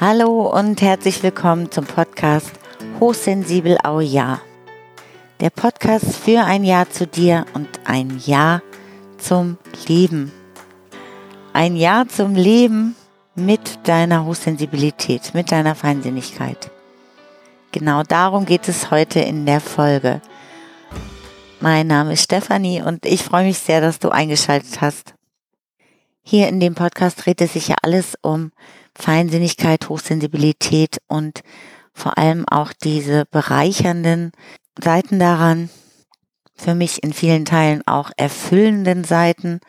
Hallo und herzlich willkommen zum Podcast Hochsensibel Au Ja. Der Podcast für ein Ja zu dir und ein Ja zum Leben. Ein Ja zum Leben mit deiner Hochsensibilität, mit deiner Feinsinnigkeit. Genau darum geht es heute in der Folge. Mein Name ist Stefanie und ich freue mich sehr, dass du eingeschaltet hast. Hier in dem Podcast dreht es sich ja alles um Feinsinnigkeit, Hochsensibilität und vor allem auch diese bereichernden Seiten daran, für mich in vielen Teilen auch erfüllenden Seiten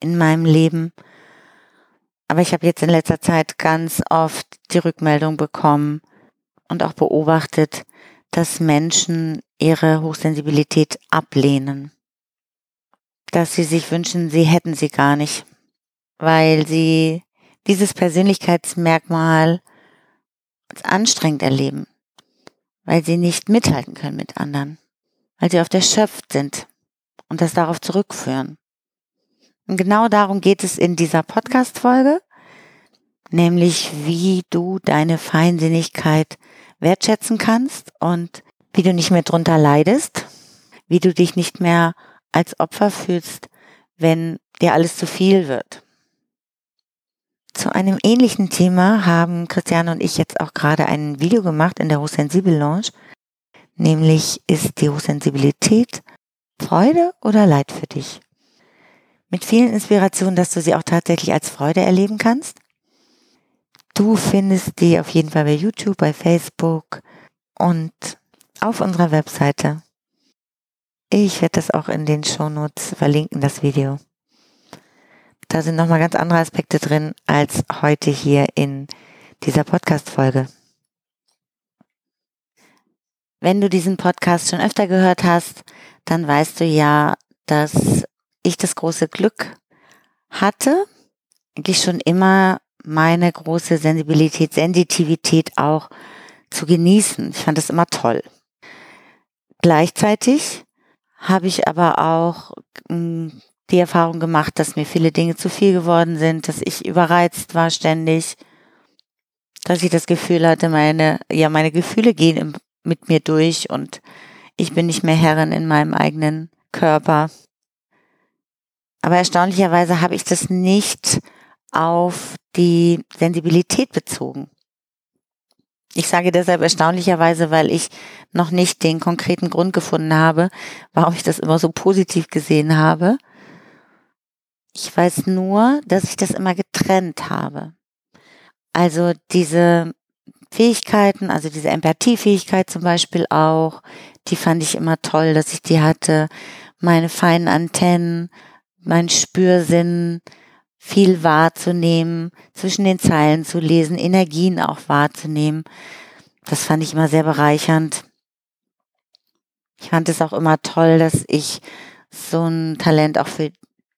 in meinem Leben. Aber ich habe jetzt in letzter Zeit ganz oft die Rückmeldung bekommen und auch beobachtet, dass Menschen ihre Hochsensibilität ablehnen. Dass sie sich wünschen, sie hätten sie gar nicht, weil sie dieses Persönlichkeitsmerkmal als anstrengend erleben, weil sie nicht mithalten können mit anderen, weil sie oft erschöpft sind und das darauf zurückführen. Und genau darum geht es in dieser Podcast-Folge, nämlich wie du deine Feinsinnigkeit wertschätzen kannst und wie du nicht mehr drunter leidest, wie du dich nicht mehr als Opfer fühlst, wenn dir alles zu viel wird. Zu einem ähnlichen Thema haben Christiane und ich jetzt auch gerade ein Video gemacht in der Hochsensibel Lounge. Nämlich ist die Hochsensibilität Freude oder Leid für dich? Mit vielen Inspirationen, dass du sie auch tatsächlich als Freude erleben kannst. Du findest die auf jeden Fall bei YouTube, bei Facebook und auf unserer Webseite. Ich werde das auch in den Shownotes verlinken, das Video. Da sind nochmal ganz andere Aspekte drin als heute hier in dieser Podcast-Folge. Wenn du diesen Podcast schon öfter gehört hast, dann weißt du ja, dass ich das große Glück hatte, eigentlich schon immer meine große Sensibilität, Sensitivität auch zu genießen. Ich fand das immer toll. Gleichzeitig habe ich aber auch hm, die Erfahrung gemacht, dass mir viele Dinge zu viel geworden sind, dass ich überreizt war ständig, dass ich das Gefühl hatte, meine, ja, meine Gefühle gehen im, mit mir durch und ich bin nicht mehr Herrin in meinem eigenen Körper. Aber erstaunlicherweise habe ich das nicht auf die Sensibilität bezogen. Ich sage deshalb erstaunlicherweise, weil ich noch nicht den konkreten Grund gefunden habe, warum ich das immer so positiv gesehen habe. Ich weiß nur, dass ich das immer getrennt habe. Also diese Fähigkeiten, also diese Empathiefähigkeit zum Beispiel auch, die fand ich immer toll, dass ich die hatte. Meine feinen Antennen, mein Spürsinn, viel wahrzunehmen, zwischen den Zeilen zu lesen, Energien auch wahrzunehmen. Das fand ich immer sehr bereichernd. Ich fand es auch immer toll, dass ich so ein Talent auch für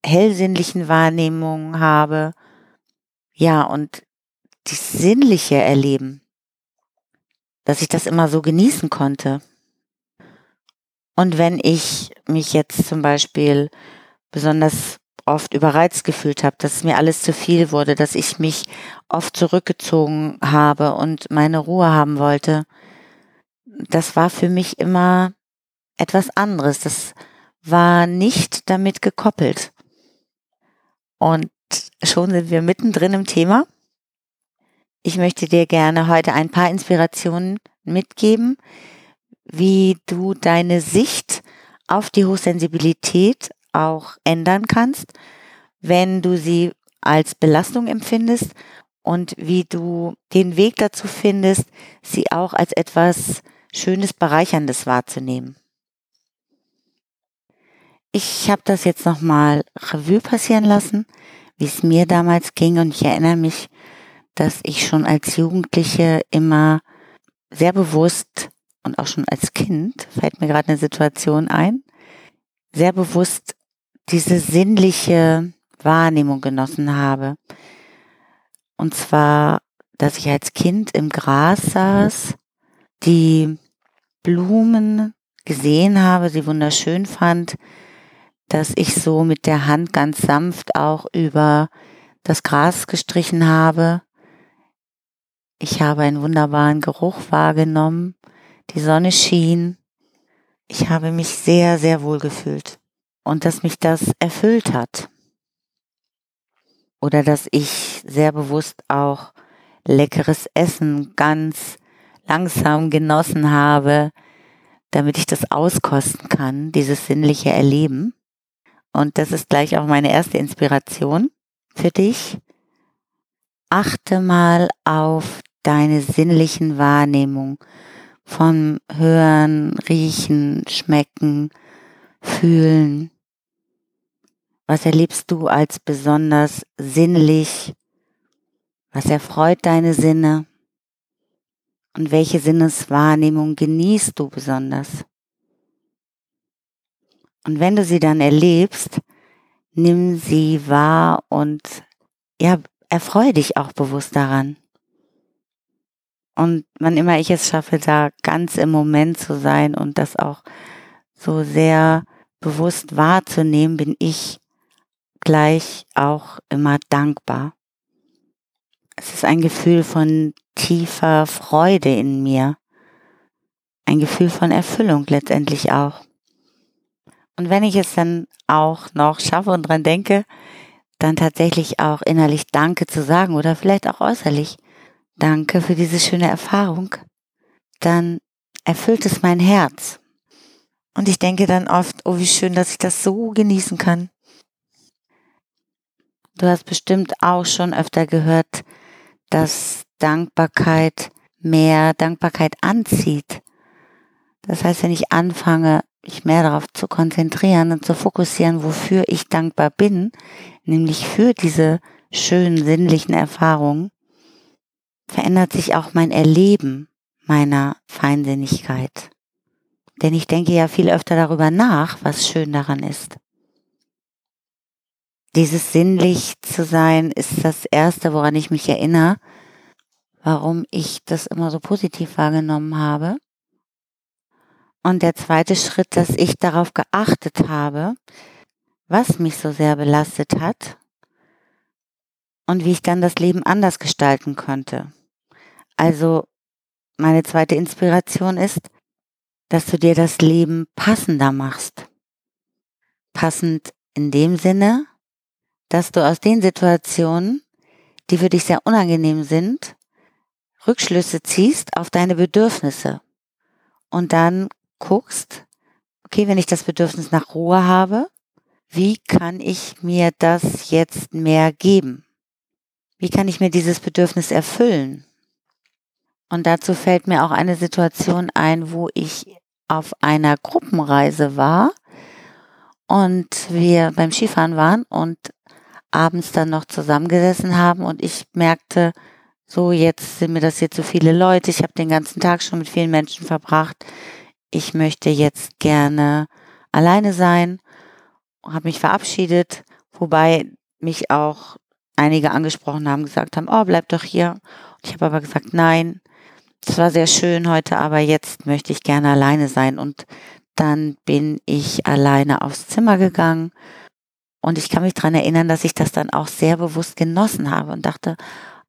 hellsinnlichen Wahrnehmungen habe. Ja, und die sinnliche Erleben, dass ich das immer so genießen konnte. Und wenn ich mich jetzt zum Beispiel besonders oft überreizt gefühlt habe, dass mir alles zu viel wurde, dass ich mich oft zurückgezogen habe und meine Ruhe haben wollte, das war für mich immer etwas anderes. Das war nicht damit gekoppelt. Und schon sind wir mittendrin im Thema. Ich möchte dir gerne heute ein paar Inspirationen mitgeben, wie du deine Sicht auf die Hochsensibilität auch ändern kannst, wenn du sie als Belastung empfindest und wie du den Weg dazu findest, sie auch als etwas Schönes, Bereicherndes wahrzunehmen. Ich habe das jetzt nochmal Revue passieren lassen, wie es mir damals ging und ich erinnere mich, dass ich schon als Jugendliche immer sehr bewusst und auch schon als Kind, fällt mir gerade eine Situation ein, sehr bewusst diese sinnliche Wahrnehmung genossen habe. Und zwar, dass ich als Kind im Gras saß, die Blumen gesehen habe, sie wunderschön fand, dass ich so mit der Hand ganz sanft auch über das Gras gestrichen habe, Ich habe einen wunderbaren Geruch wahrgenommen. Die Sonne schien. Ich habe mich sehr, sehr wohl gefühlt. Und dass mich das erfüllt hat. Oder dass ich sehr bewusst auch leckeres Essen ganz langsam genossen habe, damit ich das auskosten kann, dieses sinnliche Erleben. Und das ist gleich auch meine erste Inspiration für dich. Achte mal auf deine sinnlichen Wahrnehmungen von Hören, Riechen, Schmecken, Fühlen. Was erlebst du als besonders sinnlich? Was erfreut deine Sinne? Und welche Sinneswahrnehmung genießt du besonders? Und wenn du sie dann erlebst, nimm sie wahr und ja, erfreue dich auch bewusst daran. Und wann immer ich es schaffe, da ganz im Moment zu sein und das auch so sehr bewusst wahrzunehmen, bin ich gleich auch immer dankbar. Es ist ein Gefühl von tiefer Freude in mir. Ein Gefühl von Erfüllung letztendlich auch. Und wenn ich es dann auch noch schaffe und dran denke, dann tatsächlich auch innerlich Danke zu sagen oder vielleicht auch äußerlich Danke für diese schöne Erfahrung, dann erfüllt es mein Herz. Und ich denke dann oft, oh, wie schön, dass ich das so genießen kann. Du hast bestimmt auch schon öfter gehört, dass Dankbarkeit mehr Dankbarkeit anzieht. Das heißt, wenn ich anfange, mich mehr darauf zu konzentrieren und zu fokussieren, wofür ich dankbar bin, nämlich für diese schönen sinnlichen Erfahrungen, verändert sich auch mein Erleben meiner Feinsinnigkeit. Denn ich denke ja viel öfter darüber nach, was schön daran ist. Dieses sinnlich zu sein ist das Erste, woran ich mich erinnere, warum ich das immer so positiv wahrgenommen habe. Und der zweite Schritt, dass ich darauf geachtet habe, was mich so sehr belastet hat und wie ich dann das Leben anders gestalten könnte. Also meine zweite Inspiration ist, dass du dir das Leben passender machst. Passend in dem Sinne, dass du aus den Situationen, die für dich sehr unangenehm sind, Rückschlüsse ziehst auf deine Bedürfnisse und dann guckst, okay, wenn ich das Bedürfnis nach Ruhe habe, wie kann ich mir das jetzt mehr geben? Wie kann ich mir dieses Bedürfnis erfüllen? Und dazu fällt mir auch eine Situation ein, wo ich auf einer Gruppenreise war und wir beim Skifahren waren und abends dann noch zusammengesessen haben und ich merkte, so jetzt sind mir das hier zu viele Leute, ich habe den ganzen Tag schon mit vielen Menschen verbracht, ich möchte jetzt gerne alleine sein, habe mich verabschiedet, wobei mich auch einige angesprochen haben, gesagt haben, oh, bleib doch hier. Ich habe aber gesagt, nein, es war sehr schön heute, aber jetzt möchte ich gerne alleine sein. Und dann bin ich alleine aufs Zimmer gegangen und ich kann mich dran erinnern, dass ich das dann auch sehr bewusst genossen habe und dachte,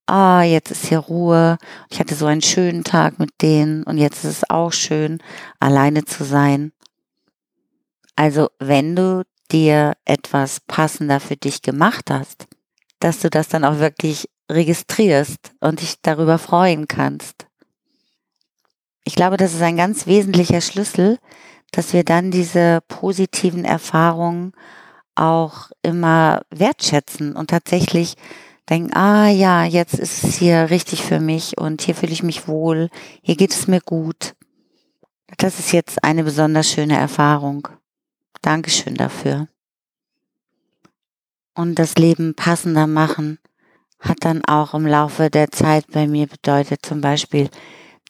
ah, jetzt ist hier Ruhe. Ich hatte so einen schönen Tag mit denen und jetzt ist es auch schön, alleine zu sein. Also wenn du dir etwas passender für dich gemacht hast, dass du das dann auch wirklich registrierst und dich darüber freuen kannst. Ich glaube, das ist ein ganz wesentlicher Schlüssel, dass wir dann diese positiven Erfahrungen auch immer wertschätzen und tatsächlich denken, ah ja, jetzt ist es hier richtig für mich und hier fühle ich mich wohl, hier geht es mir gut. Das ist jetzt eine besonders schöne Erfahrung. Dankeschön dafür. Und das Leben passender machen hat dann auch im Laufe der Zeit bei mir bedeutet, zum Beispiel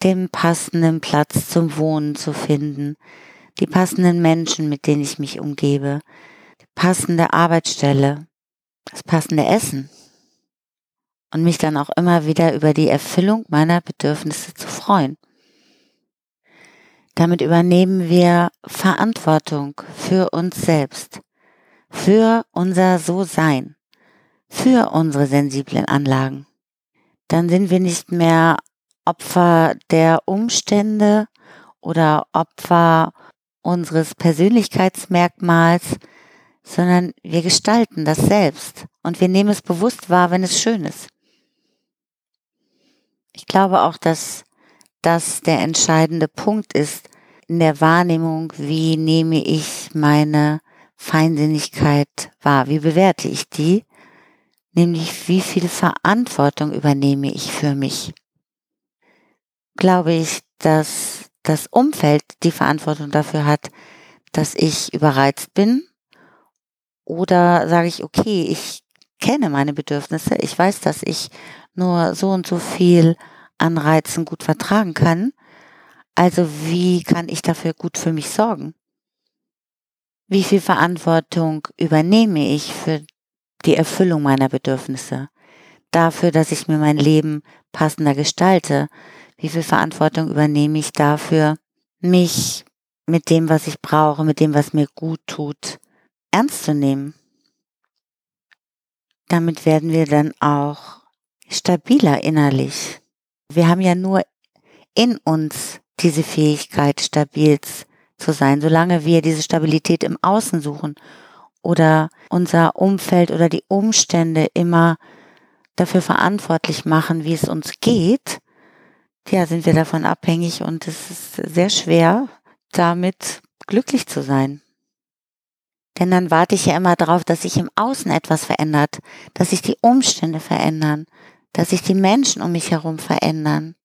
den passenden Platz zum Wohnen zu finden, die passenden Menschen, mit denen ich mich umgebe, die passende Arbeitsstelle, das passende Essen und mich dann auch immer wieder über die Erfüllung meiner Bedürfnisse zu freuen. Damit übernehmen wir Verantwortung für uns selbst, für unser So-Sein, für unsere sensiblen Anlagen. Dann sind wir nicht mehr Opfer der Umstände oder Opfer unseres Persönlichkeitsmerkmals, sondern wir gestalten das selbst und wir nehmen es bewusst wahr, wenn es schön ist. Ich glaube auch, dass das der entscheidende Punkt ist in der Wahrnehmung, wie nehme ich meine Feinsinnigkeit wahr, wie bewerte ich die, nämlich wie viel Verantwortung übernehme ich für mich. Glaube ich, dass das Umfeld die Verantwortung dafür hat, dass ich überreizt bin? Oder sage ich, okay, ich kenne meine Bedürfnisse, ich weiß, dass ich nur so und so viel an Reizen gut vertragen kann. Also wie kann ich dafür gut für mich sorgen? Wie viel Verantwortung übernehme ich für die Erfüllung meiner Bedürfnisse? Dafür, dass ich mir mein Leben passender gestalte? Wie viel Verantwortung übernehme ich dafür, mich mit dem, was ich brauche, mit dem, was mir gut tut, ernst zu nehmen? Damit werden wir dann auch stabiler innerlich. Wir haben ja nur in uns diese Fähigkeit, stabil zu sein, solange wir diese Stabilität im Außen suchen oder unser Umfeld oder die Umstände immer dafür verantwortlich machen, wie es uns geht, ja, sind wir davon abhängig und es ist sehr schwer, damit glücklich zu sein. Denn dann warte ich ja immer darauf, dass sich im Außen etwas verändert, dass sich die Umstände verändern, dass sich die Menschen um mich herum verändern.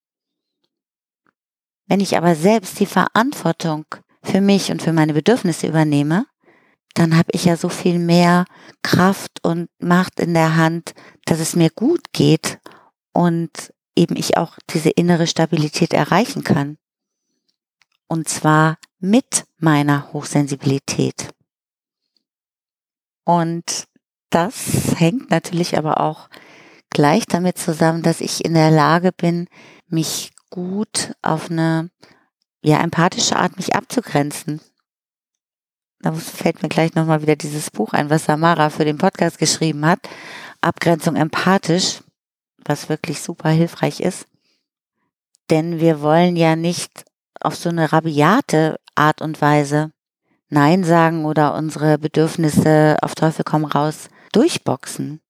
Wenn ich aber selbst die Verantwortung für mich und für meine Bedürfnisse übernehme, dann habe ich ja so viel mehr Kraft und Macht in der Hand, dass es mir gut geht und eben ich auch diese innere Stabilität erreichen kann. Und zwar mit meiner Hochsensibilität. Und das hängt natürlich aber auch gleich damit zusammen, dass ich in der Lage bin, mich gut auf eine ja, empathische Art mich abzugrenzen. Da fällt mir gleich nochmal wieder dieses Buch ein, was Samara für den Podcast geschrieben hat. Abgrenzung empathisch, was wirklich super hilfreich ist. Denn wir wollen ja nicht auf so eine rabiate Art und Weise Nein sagen oder unsere Bedürfnisse auf Teufel komm raus durchboxen.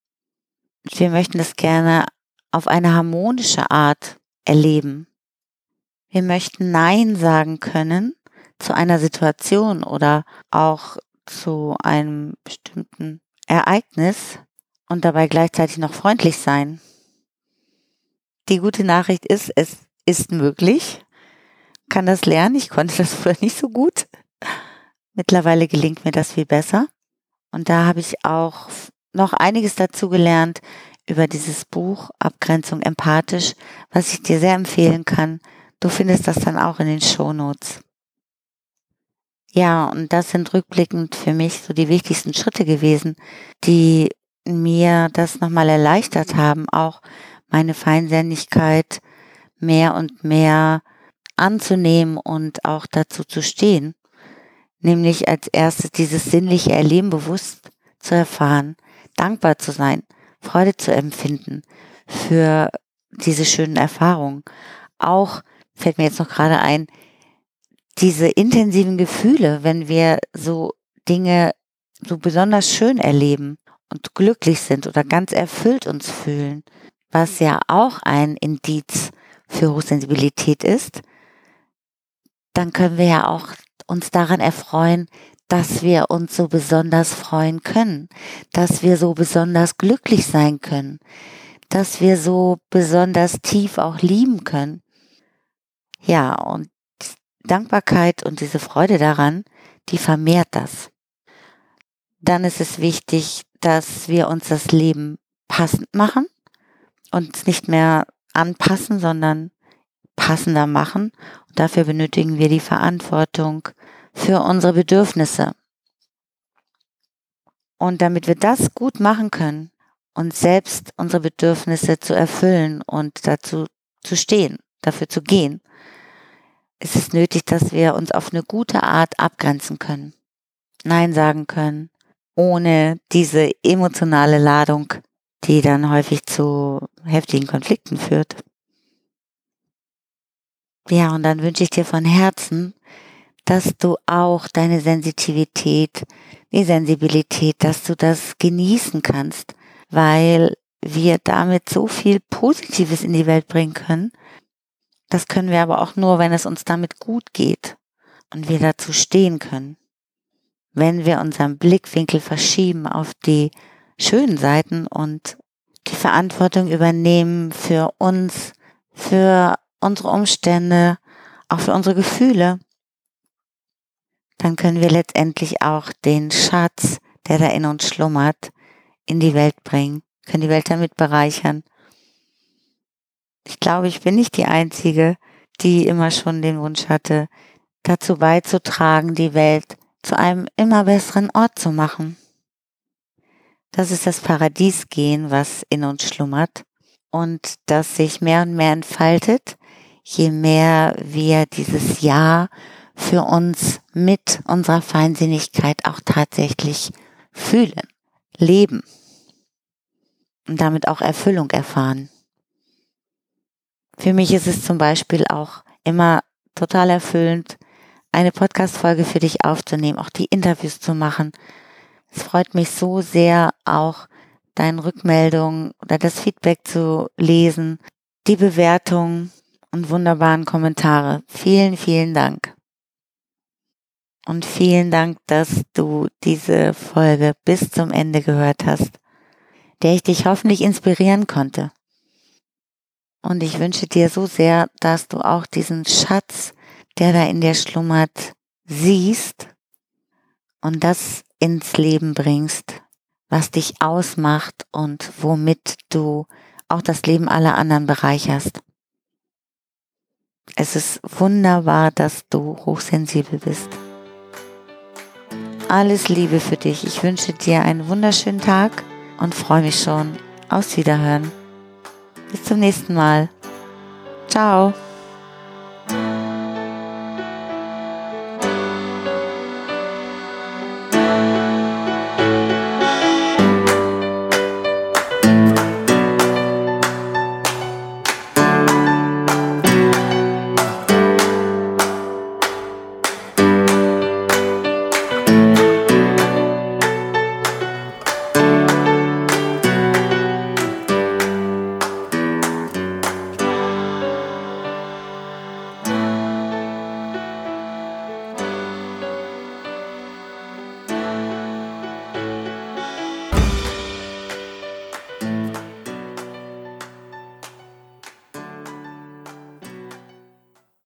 Wir möchten das gerne auf eine harmonische Art erleben. Wir möchten Nein sagen können zu einer Situation oder auch zu einem bestimmten Ereignis und dabei gleichzeitig noch freundlich sein. Die gute Nachricht ist, es ist möglich, kann das lernen. Ich konnte das früher nicht so gut. Mittlerweile gelingt mir das viel besser. Und da habe ich auch noch einiges dazu gelernt über dieses Buch Abgrenzung empathisch, was ich dir sehr empfehlen kann. Du findest das dann auch in den Show Notes. Ja, und das sind rückblickend für mich so die wichtigsten Schritte gewesen, die mir das nochmal erleichtert haben, auch meine Feinsinnigkeit mehr und mehr anzunehmen und auch dazu zu stehen nämlich als erstes dieses sinnliche Erleben bewusst zu erfahren, dankbar zu sein, Freude zu empfinden für diese schönen Erfahrungen. Auch fällt mir jetzt noch gerade ein, diese intensiven Gefühle, wenn wir so Dinge so besonders schön erleben und glücklich sind oder ganz erfüllt uns fühlen, was ja auch ein Indiz für Hochsensibilität ist, dann können wir ja auch uns daran erfreuen, dass wir uns so besonders freuen können, dass wir so besonders glücklich sein können, dass wir so besonders tief auch lieben können. Ja, und Dankbarkeit und diese Freude daran, die vermehrt das. Dann ist es wichtig, dass wir uns das Leben passend machen und nicht mehr anpassen, sondern passender machen. Und dafür benötigen wir die Verantwortung für unsere Bedürfnisse. Und damit wir das gut machen können, uns selbst unsere Bedürfnisse zu erfüllen und dazu zu stehen, dafür zu gehen, ist es nötig, dass wir uns auf eine gute Art abgrenzen können, Nein sagen können, ohne diese emotionale Ladung, die dann häufig zu heftigen Konflikten führt. Ja, und dann wünsche ich dir von Herzen, dass du auch deine Sensitivität, die Sensibilität, dass du das genießen kannst, weil wir damit so viel Positives in die Welt bringen können. Das können wir aber auch nur, wenn es uns damit gut geht und wir dazu stehen können. Wenn wir unseren Blickwinkel verschieben auf die schönen Seiten und die Verantwortung übernehmen für uns, für unsere Umstände, auch für unsere Gefühle, dann können wir letztendlich auch den Schatz, der da in uns schlummert, in die Welt bringen, können die Welt damit bereichern. Ich glaube, ich bin nicht die Einzige, die immer schon den Wunsch hatte, dazu beizutragen, die Welt zu einem immer besseren Ort zu machen. Das ist das Paradiesgehen, was in uns schlummert und das sich mehr und mehr entfaltet, je mehr wir dieses Ja für uns mit unserer Feinsinnigkeit auch tatsächlich fühlen, leben und damit auch Erfüllung erfahren. Für mich ist es zum Beispiel auch immer total erfüllend, eine Podcast-Folge für dich aufzunehmen, auch die Interviews zu machen. Es freut mich so sehr, auch deine Rückmeldungen oder das Feedback zu lesen, die Bewertungen und wunderbaren Kommentare. Vielen, vielen Dank. Und vielen Dank, dass du diese Folge bis zum Ende gehört hast, der ich dich hoffentlich inspirieren konnte. Und ich wünsche dir so sehr, dass du auch diesen Schatz, der da in dir schlummert, siehst und das ins Leben bringst, was dich ausmacht und womit du auch das Leben aller anderen bereicherst. Es ist wunderbar, dass du hochsensibel bist. Alles Liebe für dich. Ich wünsche dir einen wunderschönen Tag und freue mich schon aufs Wiederhören. Bis zum nächsten Mal. Ciao.